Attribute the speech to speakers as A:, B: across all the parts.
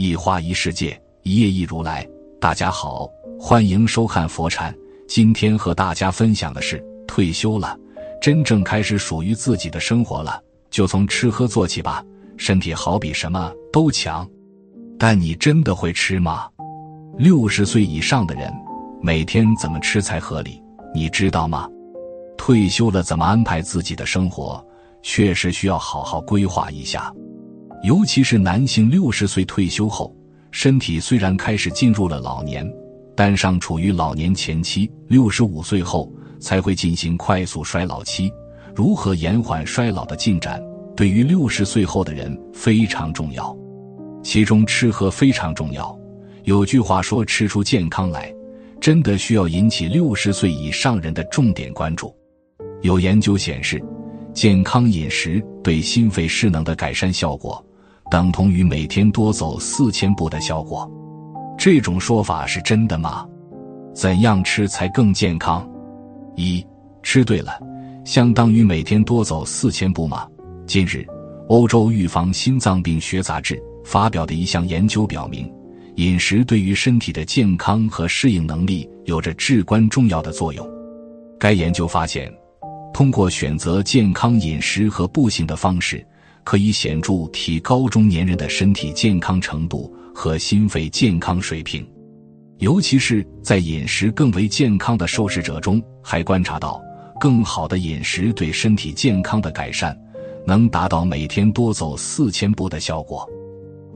A: 一花一世界，一叶一如来。大家好，欢迎收看佛禅。今天和大家分享的是，退休了，真正开始属于自己的生活了，就从吃喝做起吧。身体好比什么都强，但你真的会吃吗？六十岁以上的人，每天怎么吃才合理？你知道吗？退休了怎么安排自己的生活，确实需要好好规划一下。尤其是男性六十岁退休后，身体虽然开始进入了老年，但尚处于老年前期。六十五岁后才会进行快速衰老期。如何延缓衰老的进展，对于六十岁后的人非常重要。其中吃喝非常重要。有句话说：“吃出健康来”，真的需要引起六十岁以上人的重点关注。有研究显示，健康饮食对心肺失能的改善效果。等同于每天多走四千步的效果，这种说法是真的吗？怎样吃才更健康？一吃对了，相当于每天多走四千步吗？近日，欧洲预防心脏病学杂志发表的一项研究表明，饮食对于身体的健康和适应能力有着至关重要的作用。该研究发现，通过选择健康饮食和步行的方式。可以显著提高中年人的身体健康程度和心肺健康水平，尤其是在饮食更为健康的受试者中，还观察到更好的饮食对身体健康的改善，能达到每天多走四千步的效果。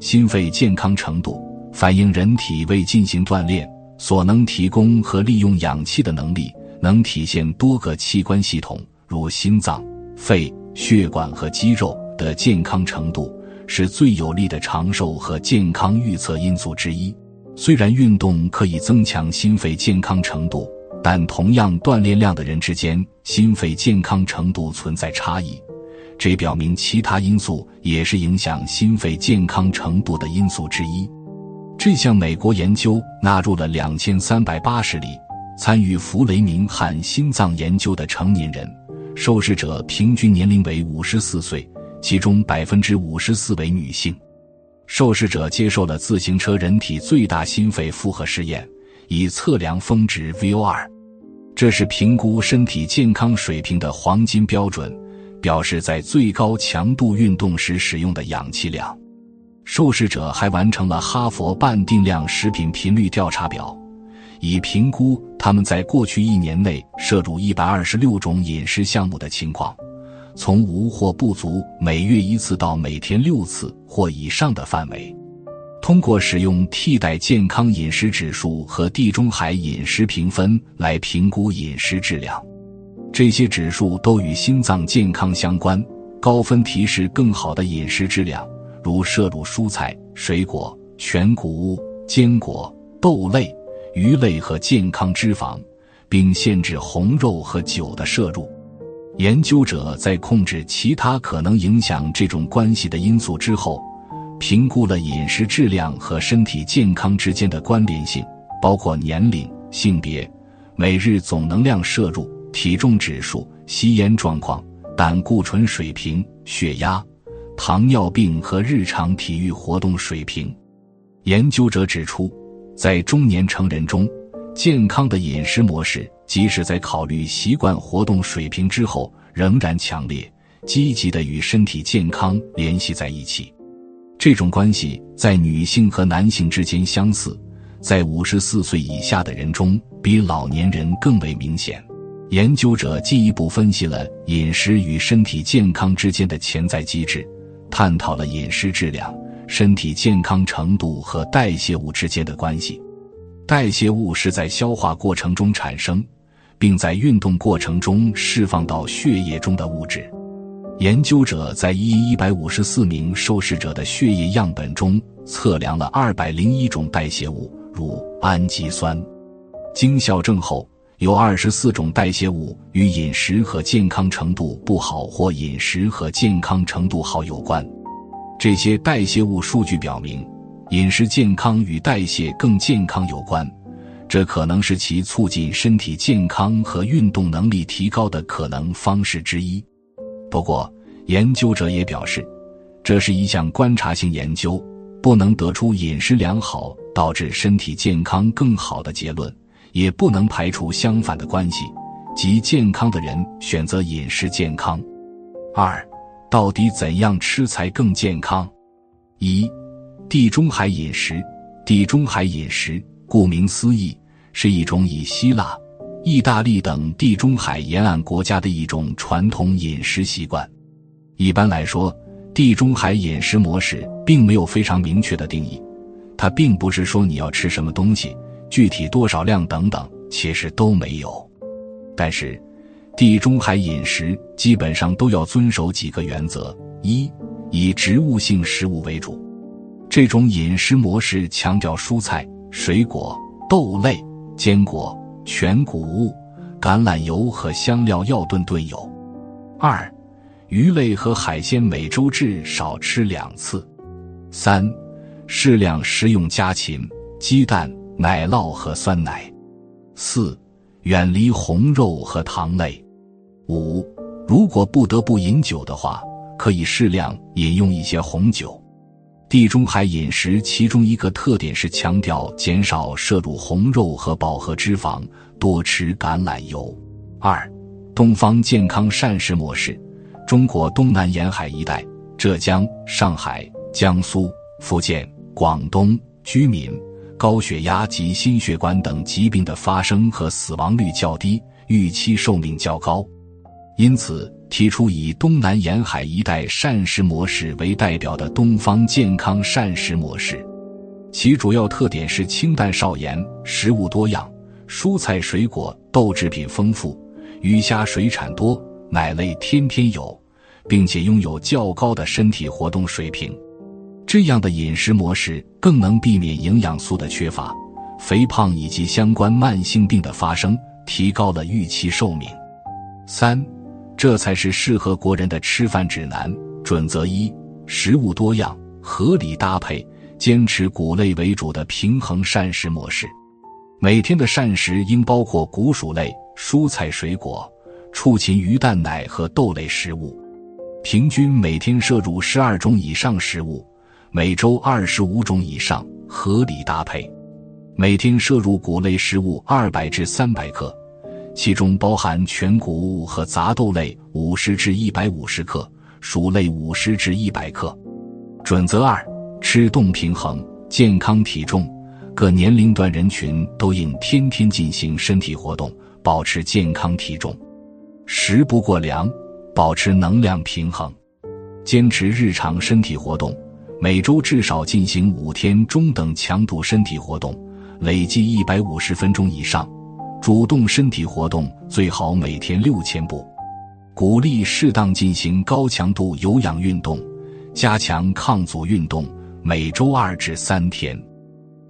A: 心肺健康程度反映人体为进行锻炼所能提供和利用氧气的能力，能体现多个器官系统，如心脏、肺、血管和肌肉。的健康程度是最有利的长寿和健康预测因素之一。虽然运动可以增强心肺健康程度，但同样锻炼量的人之间，心肺健康程度存在差异。这表明其他因素也是影响心肺健康程度的因素之一。这项美国研究纳入了两千三百八十例参与弗雷明汉心脏研究的成年人，受试者平均年龄为五十四岁。其中百分之五十四为女性，受试者接受了自行车人体最大心肺负荷试验，以测量峰值 VO2，这是评估身体健康水平的黄金标准，表示在最高强度运动时使用的氧气量。受试者还完成了哈佛半定量食品频率调查表，以评估他们在过去一年内摄入一百二十六种饮食项目的情况。从无或不足每月一次到每天六次或以上的范围，通过使用替代健康饮食指数和地中海饮食评分来评估饮食质量。这些指数都与心脏健康相关。高分提示更好的饮食质量，如摄入蔬菜、水果、全谷物、坚果、豆类、鱼类和健康脂肪，并限制红肉和酒的摄入。研究者在控制其他可能影响这种关系的因素之后，评估了饮食质量和身体健康之间的关联性，包括年龄、性别、每日总能量摄入、体重指数、吸烟状况、胆固醇水平、血压、糖尿病和日常体育活动水平。研究者指出，在中年成人中，健康的饮食模式。即使在考虑习惯活动水平之后，仍然强烈、积极的与身体健康联系在一起。这种关系在女性和男性之间相似，在五十四岁以下的人中比老年人更为明显。研究者进一步分析了饮食与身体健康之间的潜在机制，探讨了饮食质量、身体健康程度和代谢物之间的关系。代谢物是在消化过程中产生。并在运动过程中释放到血液中的物质。研究者在一一百五十四名受试者的血液样本中测量了二百零一种代谢物，如氨基酸。经校正后，有二十四种代谢物与饮食和健康程度不好或饮食和健康程度好有关。这些代谢物数据表明，饮食健康与代谢更健康有关。这可能是其促进身体健康和运动能力提高的可能方式之一。不过，研究者也表示，这是一项观察性研究，不能得出饮食良好导致身体健康更好的结论，也不能排除相反的关系，即健康的人选择饮食健康。二，到底怎样吃才更健康？一，地中海饮食。地中海饮食，顾名思义，是一种以希腊、意大利等地中海沿岸国家的一种传统饮食习惯。一般来说，地中海饮食模式并没有非常明确的定义，它并不是说你要吃什么东西、具体多少量等等，其实都没有。但是，地中海饮食基本上都要遵守几个原则：一，以植物性食物为主。这种饮食模式强调蔬菜、水果、豆类、坚果、全谷物、橄榄油和香料要顿顿有。二，鱼类和海鲜每周至少吃两次。三，适量食用家禽、鸡蛋、奶酪和酸奶。四，远离红肉和糖类。五，如果不得不饮酒的话，可以适量饮用一些红酒。地中海饮食其中一个特点是强调减少摄入红肉和饱和脂肪，多吃橄榄油。二、东方健康膳食模式：中国东南沿海一带，浙江、上海、江苏、福建、广东居民高血压及心血管等疾病的发生和死亡率较低，预期寿命较高，因此。提出以东南沿海一带膳食模式为代表的东方健康膳食模式，其主要特点是清淡少盐，食物多样，蔬菜水果豆制品丰富，鱼虾水产多，奶类天天有，并且拥有较高的身体活动水平。这样的饮食模式更能避免营养素的缺乏、肥胖以及相关慢性病的发生，提高了预期寿命。三。这才是适合国人的吃饭指南准则一：食物多样，合理搭配，坚持谷类为主的平衡膳食模式。每天的膳食应包括谷薯类、蔬菜水果、畜禽鱼蛋奶和豆类食物，平均每天摄入十二种以上食物，每周二十五种以上，合理搭配。每天摄入谷类食物二百至三百克。其中包含全谷物和杂豆类五十至一百五十克，薯类五十至一百克。准则二：吃动平衡，健康体重。各年龄段人群都应天天进行身体活动，保持健康体重。食不过量，保持能量平衡。坚持日常身体活动，每周至少进行五天中等强度身体活动，累计一百五十分钟以上。主动身体活动最好每天六千步，鼓励适当进行高强度有氧运动，加强抗阻运动，每周二至三天，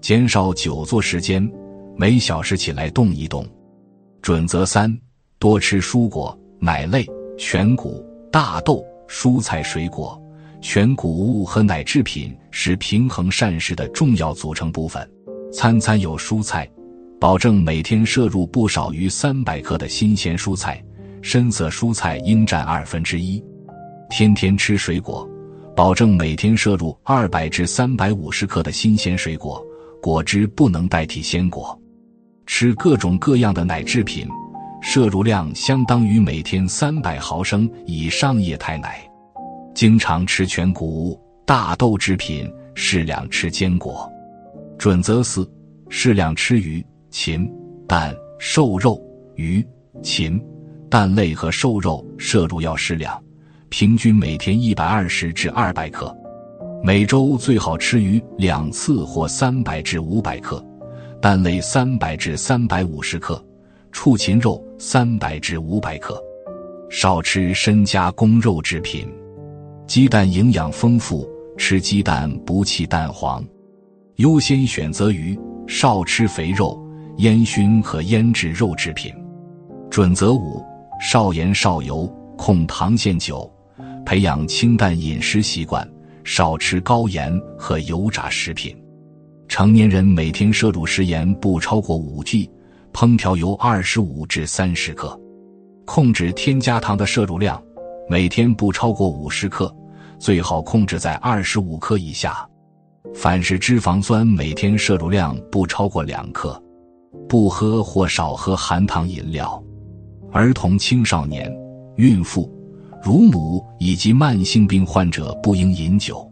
A: 减少久坐时间，每小时起来动一动。准则三：多吃蔬果、奶类、全谷、大豆、蔬菜水果、全谷物和奶制品是平衡膳食的重要组成部分，餐餐有蔬菜。保证每天摄入不少于三百克的新鲜蔬菜，深色蔬菜应占二分之一。天天吃水果，保证每天摄入二百至三百五十克的新鲜水果，果汁不能代替鲜果。吃各种各样的奶制品，摄入量相当于每天三百毫升以上液态奶。经常吃全谷物、大豆制品，适量吃坚果。准则四：适量吃鱼。禽、蛋、瘦肉、鱼、禽、蛋类和瘦肉摄入要适量，平均每天一百二十至二百克，每周最好吃鱼两次或三百至五百克，蛋类三百至三百五十克，畜禽肉三百至五百克，少吃深加工肉制品。鸡蛋营养丰富，吃鸡蛋不弃蛋黄，优先选择鱼，少吃肥肉。烟熏和腌制肉制品，准则五：少盐少油，控糖限酒，培养清淡饮食习惯，少吃高盐和油炸食品。成年人每天摄入食盐不超过五 g，烹调油二十五至三十克，控制添加糖的摄入量，每天不超过五十克，最好控制在二十五克以下。凡是脂肪酸每天摄入量不超过两克，不喝或少喝含糖饮料。儿童、青少年、孕妇、乳母以及慢性病患者不应饮酒。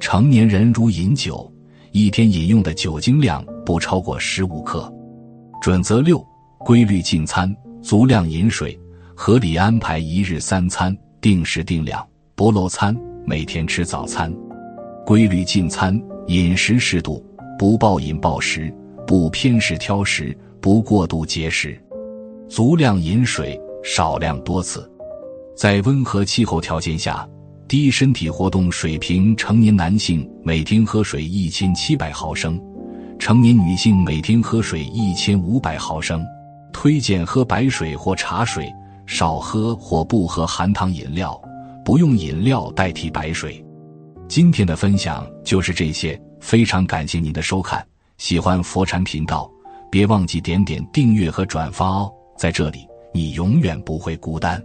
A: 成年人如饮酒，一天饮用的酒精量不超过十五克。准则六：规律进餐，足量饮水，合理安排一日三餐，定时定量，不漏餐。每天吃早餐，规律进餐，饮食适度，不暴饮暴食，不偏食挑食，不过度节食。足量饮水，少量多次。在温和气候条件下。低身体活动水平，成年男性每天喝水一千七百毫升，成年女性每天喝水一千五百毫升。推荐喝白水或茶水，少喝或不喝含糖饮料，不用饮料代替白水。今天的分享就是这些，非常感谢您的收看。喜欢佛禅频道，别忘记点点订阅和转发哦。在这里，你永远不会孤单。